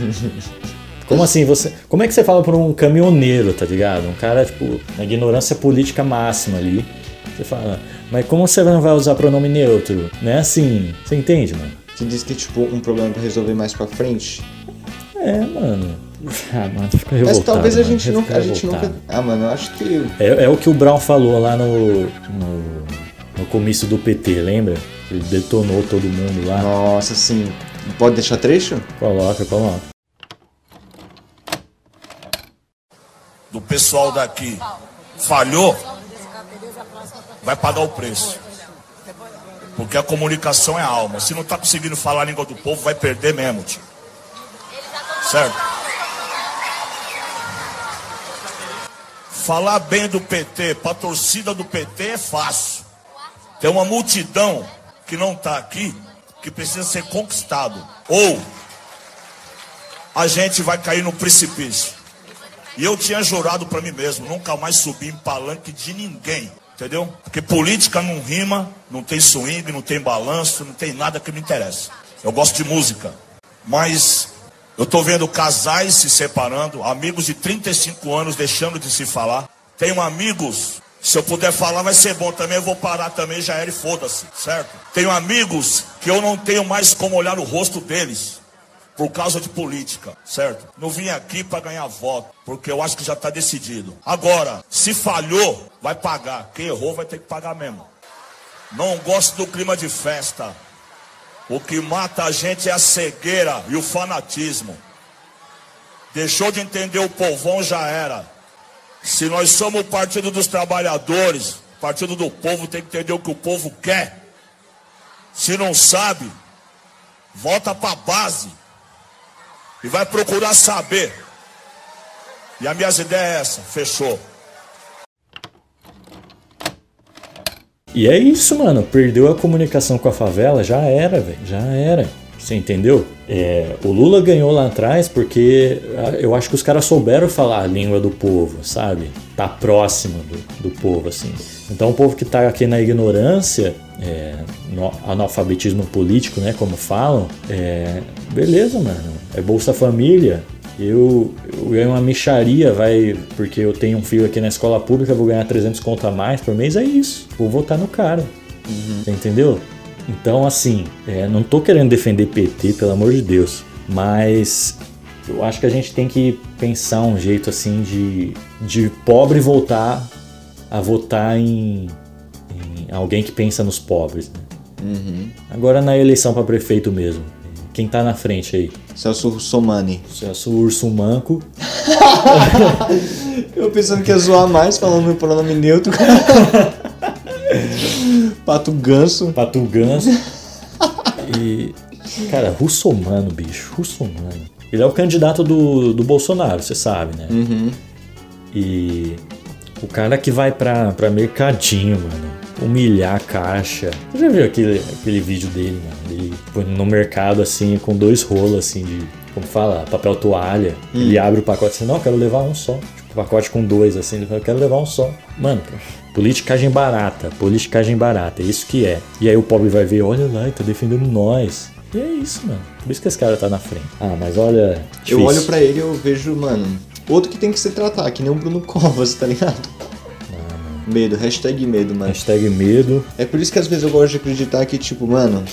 Como assim você. Como é que você fala pra um caminhoneiro, tá ligado? Um cara, tipo, na ignorância política máxima ali. Você fala, mas como você não vai usar pronome neutro? Não é assim. Você entende, mano? Você diz que é tipo um problema pra resolver mais pra frente. É, mano. Ah, mano, fica Mas revoltado. talvez a gente nunca. A gente nunca. Ah, mano, eu acho que. É, é o que o Brown falou lá no, no, no comício do PT, lembra? Ele detonou todo mundo lá. Nossa, assim. Pode deixar trecho? Coloca, coloca. do pessoal daqui falhou, vai pagar o preço. Porque a comunicação é a alma. Se não está conseguindo falar a língua do povo, vai perder mesmo, tio. Certo? Falar bem do PT para a torcida do PT é fácil. Tem uma multidão que não está aqui, que precisa ser conquistado. Ou a gente vai cair no precipício. E eu tinha jurado pra mim mesmo, nunca mais subir em palanque de ninguém. Entendeu? Porque política não rima, não tem swing, não tem balanço, não tem nada que me interessa. Eu gosto de música. Mas eu tô vendo casais se separando, amigos de 35 anos deixando de se falar. Tenho amigos, se eu puder falar vai ser bom também, eu vou parar também, já era e foda-se, certo? Tenho amigos que eu não tenho mais como olhar no rosto deles por causa de política, certo? Não vim aqui para ganhar voto, porque eu acho que já está decidido. Agora, se falhou, vai pagar. Quem errou vai ter que pagar mesmo. Não gosto do clima de festa. O que mata a gente é a cegueira e o fanatismo. Deixou de entender o povão, já era. Se nós somos o partido dos trabalhadores, partido do povo, tem que entender o que o povo quer. Se não sabe, volta para a base e vai procurar saber. E a minhas ideias é essa, fechou. E é isso, mano. Perdeu a comunicação com a favela, já era, velho. Já era. Você entendeu? É, o Lula ganhou lá atrás porque ah, eu acho que os caras souberam falar a língua do povo, sabe? Tá próximo do, do povo, assim. Então o povo que tá aqui na ignorância, é, no analfabetismo político, né? Como falam, é, beleza, mano. É Bolsa Família. Eu, eu ganho uma micharia, vai, porque eu tenho um filho aqui na escola pública, vou ganhar 300 conto a mais por mês, é isso. Vou votar no cara. Você entendeu? Então, assim, é, não tô querendo defender PT, pelo amor de Deus, mas eu acho que a gente tem que pensar um jeito assim de, de pobre voltar a votar em, em alguém que pensa nos pobres. né? Agora na eleição para prefeito mesmo. Quem tá na frente aí? Celso Russomani. Celso Urso Manco. Eu pensando que ia zoar mais falando meu pronome neutro. Pato Ganso. Pato Ganso. E. Cara, Russomano, bicho. Russomano. Ele é o candidato do, do Bolsonaro, você sabe, né? E. O cara que vai pra, pra mercadinho, mano. Humilhar a caixa. Você já viu aquele, aquele vídeo dele, mano? Ele foi no mercado assim, com dois rolos assim de. Como fala? Papel toalha. Ele abre o pacote assim, não, eu quero levar um só. Tipo, pacote com dois, assim, ele fala, eu quero levar um só. Mano, politicagem barata, politicagem barata, é isso que é. E aí o pobre vai ver, olha lá, ele tá defendendo nós. E é isso, mano. Por isso que esse cara tá na frente. Ah, mas olha. Eu difícil. olho pra ele e eu vejo, mano, outro que tem que se tratar, que nem o Bruno Covas, tá ligado? Medo, hashtag medo, mano. Hashtag medo. É por isso que às vezes eu gosto de acreditar que, tipo, mano,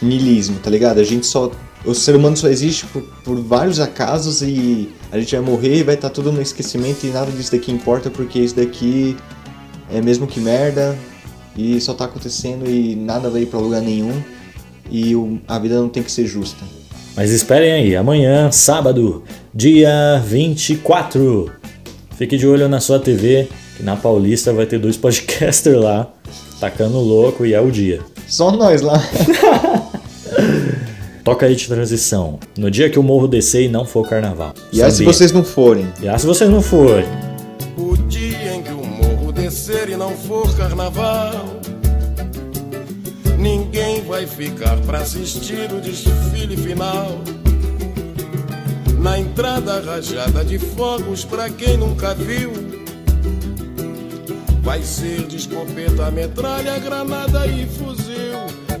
niilismo, tá ligado? A gente só. O ser humano só existe por, por vários acasos e a gente vai morrer e vai estar tudo no esquecimento e nada disso daqui importa porque isso daqui é mesmo que merda e só tá acontecendo e nada vai ir pra lugar nenhum e o- a vida não tem que ser justa. Mas esperem aí, amanhã, sábado, dia 24. Fique de olho na sua TV, que na Paulista vai ter dois podcasters lá, tacando louco e é o dia. Só nós lá. Toca aí de transição. No dia que o morro descer e não for carnaval. E aí se vocês não forem? E aí se vocês não forem. For carnaval, ninguém vai ficar pra assistir o desfile final. Na entrada rajada de fogos, pra quem nunca viu, vai ser de escopeta, metralha, granada e fuzil.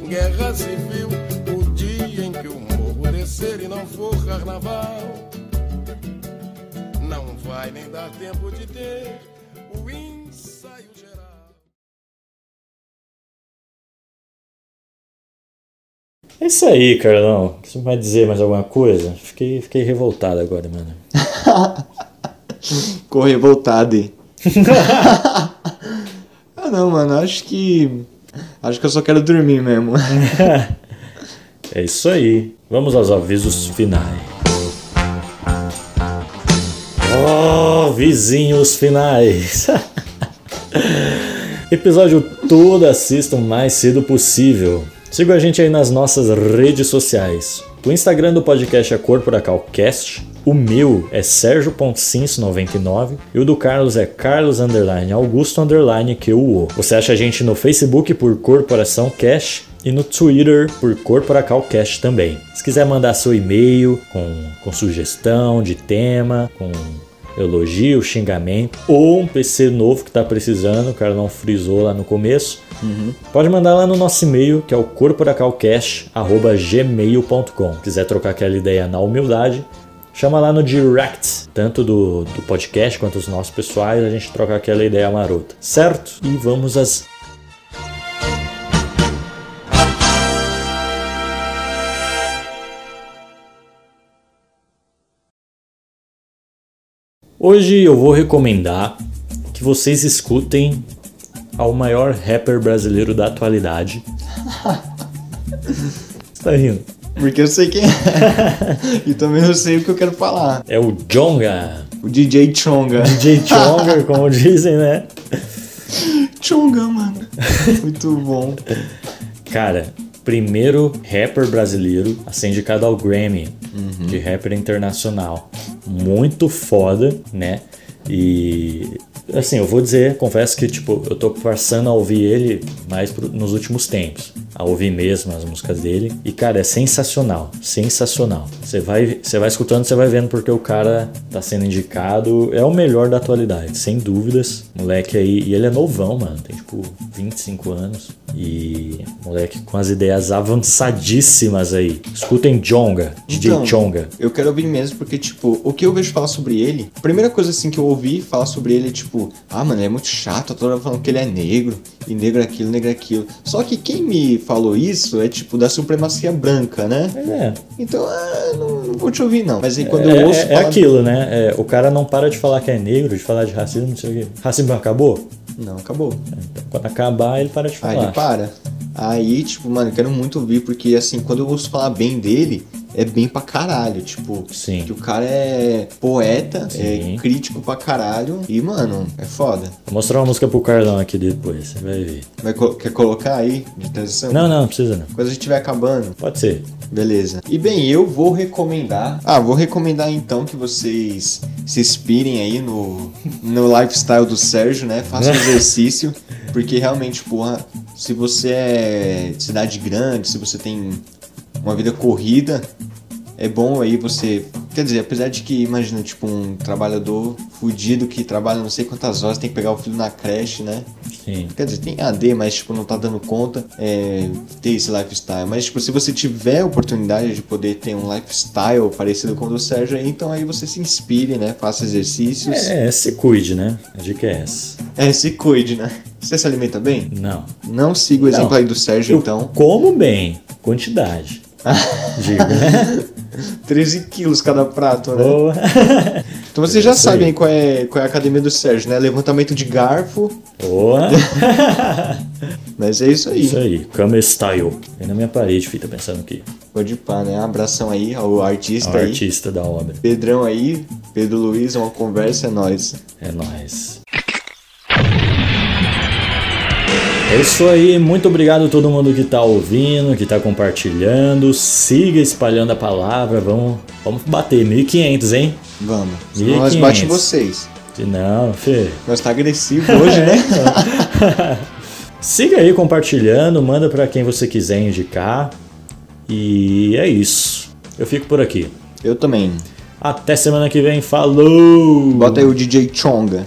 Guerra civil, o dia em que o morro descer e não for carnaval. Não vai nem dar tempo de ter É isso aí, Carlão. Você vai dizer mais alguma coisa? Fiquei, fiquei revoltado agora, mano. Ficou revoltado. hein? ah não, mano, acho que. Acho que eu só quero dormir mesmo. É isso aí. Vamos aos avisos finais. Oh, vizinhos finais. Episódio todo assista o mais cedo possível. Siga a gente aí nas nossas redes sociais. O Instagram do podcast é CorporacalCast. O meu é Sérgio.cins99 e o do Carlos é Carlos underline Augusto underline QO. Você acha a gente no Facebook por Corporação Cash e no Twitter por CorporacalCast também. Se quiser mandar seu e-mail com, com sugestão de tema, com elogio, xingamento ou um PC novo que está precisando, o cara não frisou lá no começo, pode mandar lá no nosso e-mail que é o corporacalcast.gmail.com. Quiser trocar aquela ideia na humildade, chama lá no direct, tanto do, do podcast quanto os nossos pessoais, a gente troca aquela ideia marota, certo? E vamos às Hoje eu vou recomendar que vocês escutem ao maior rapper brasileiro da atualidade. Você tá rindo? Porque eu sei quem é. e também eu sei o que eu quero falar. É o Jonga. O DJ Chonga. DJ Jonga, como dizem, né? Chonga, mano. Muito bom. Cara, primeiro rapper brasileiro a ser indicado ao Grammy de rapper internacional. Muito foda, né? E assim, eu vou dizer, confesso que tipo, eu tô passando a ouvir ele mais pro- nos últimos tempos. A ouvir mesmo as músicas dele. E cara, é sensacional, sensacional. Você vai, você vai escutando, você vai vendo porque o cara tá sendo indicado, é o melhor da atualidade, sem dúvidas. Moleque aí, e ele é novão, mano, tem tipo 25 anos. E moleque com as ideias avançadíssimas aí. Escutem Jonga, DJ Então, Chonga. Eu quero ouvir mesmo porque, tipo, o que eu vejo falar sobre ele, a primeira coisa assim que eu ouvi falar sobre ele é tipo, ah, mano, ele é muito chato, toda hora falando que ele é negro, e negro é aquilo, negro é aquilo. Só que quem me falou isso é tipo da supremacia branca, né? É, Então, ah, não, não vou te ouvir não. Mas aí quando é, eu ouço é- é aquilo, né? É, o cara não para de falar que é negro, de falar de racismo, não sei o quê. Racismo acabou? Não, acabou. Então, quando acabar, ele para de Aí falar. ele para. Aí, tipo, mano, eu quero muito ouvir, porque assim, quando eu ouço falar bem dele, é bem pra caralho. Tipo, Sim. que o cara é poeta, Sim. é crítico pra caralho. E, mano, é foda. Vou mostrar uma música pro Carlão aqui depois, você vai ver. Vai co- quer colocar aí de transição? Não, não, não precisa não. Quando a gente estiver acabando. Pode ser. Beleza. E bem, eu vou recomendar. Ah, vou recomendar então que vocês se inspirem aí no, no lifestyle do Sérgio, né? Façam exercício. Porque realmente, porra, se você é de cidade grande, se você tem uma vida corrida, é bom aí você. Quer dizer, apesar de que, imagina, tipo, um trabalhador fudido que trabalha não sei quantas horas, tem que pegar o filho na creche, né? Sim. Quer dizer, tem AD, mas tipo, não tá dando conta é, ter esse lifestyle. Mas tipo, se você tiver a oportunidade de poder ter um lifestyle parecido com o do Sérgio então aí você se inspire, né? Faça exercícios. É, se cuide, né? A dica é essa. É, se cuide, né? Você se alimenta bem? Não. Não siga o exemplo Não. aí do Sérgio, Eu então. como bem, quantidade. Digo, né? 13 quilos cada prato, né? Boa. Então vocês já sabem qual é, qual é a academia do Sérgio, né? Levantamento de garfo. Boa. Mas é isso aí. Isso aí, Camera Style. Vem na minha parede, filho, tá pensando aqui. Pode pá, né? abração aí ao artista O aí. artista da obra. Pedrão aí, Pedro Luiz, uma conversa é nóis. É nóis. É isso aí, muito obrigado a todo mundo que tá ouvindo, que tá compartilhando. Siga espalhando a palavra, vamos, vamos bater 1.500, hein? Vamos. Senão nós 1.500. bate vocês. Não, Fê. Nós tá agressivo hoje, né? Siga aí compartilhando, manda pra quem você quiser indicar. E é isso. Eu fico por aqui. Eu também. Até semana que vem, falou! Bota aí o DJ Chonga.